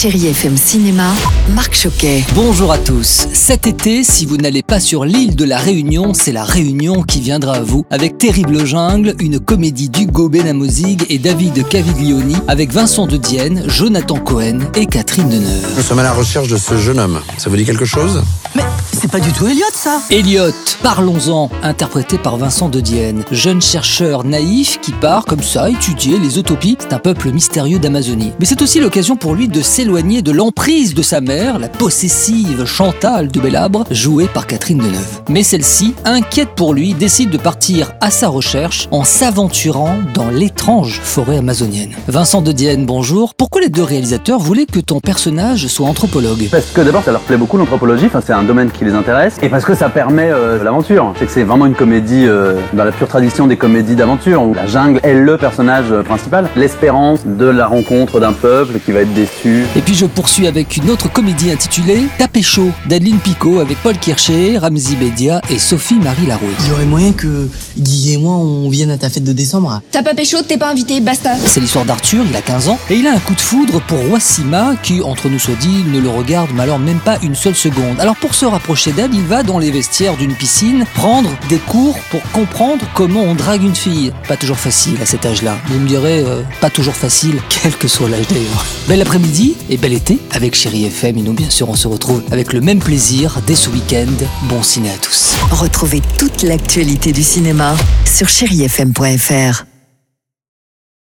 Chérie FM Cinéma, Marc Choquet. Bonjour à tous. Cet été, si vous n'allez pas sur l'île de la Réunion, c'est la Réunion qui viendra à vous avec Terrible Jungle, une comédie d'Hugo Benamozig et David Caviglioni avec Vincent de Dienne, Jonathan Cohen et Catherine Deneuve. Nous sommes à la recherche de ce jeune homme. Ça vous dit quelque chose? Mais c'est pas du tout Elliot ça Elliot, parlons-en, interprété par Vincent de Dienne, jeune chercheur naïf qui part comme ça étudier les utopies. C'est un peuple mystérieux d'Amazonie. Mais c'est aussi l'occasion pour lui de s'éloigner de l'emprise de sa mère, la possessive Chantal de Bellabre, jouée par Catherine Deneuve. Mais celle-ci, inquiète pour lui, décide de partir à sa recherche en s'aventurant dans l'étrange forêt amazonienne. Vincent de Dienne, bonjour. Pourquoi les deux réalisateurs voulaient que ton personnage soit anthropologue? Parce que d'abord, ça leur plaît beaucoup l'anthropologie, enfin, c'est un domaine qui les intéresse, et parce que ça permet euh, l'aventure. C'est que c'est vraiment une comédie euh, dans la pure tradition des comédies d'aventure, où la jungle est le personnage euh, principal, l'espérance de la rencontre d'un peuple qui va être déçu. Et puis je poursuis avec une autre comédie intitulée Tapé chaud d'Adeline Picot avec Paul Kircher, Ramzi Bedia et Sophie-Marie Larouille. Il y aurait moyen que Guy et moi on vienne à ta fête de décembre. T'as pas pécho, t'es pas invité, basta. C'est l'histoire d'Arthur, il a 15 ans, et il a un coup de foudre pour Wassima, qui, entre nous soit dit, ne le regarde mais alors même pas une seule seconde. Alors pour se rapprocher d'elle, il va dans les vestiaires d'une piscine prendre des cours pour comprendre comment on drague une fille. Pas toujours facile à cet âge-là. Vous me direz, euh, pas toujours facile, quel que soit l'âge d'ailleurs. Bel après-midi et bel été avec Chéri FM, et nous bien sûr on se retrouve avec le même plaisir dès ce week-end. Bon ciné à tous. Retrouvez toute l'actualité du cinéma sur chérifm.fr.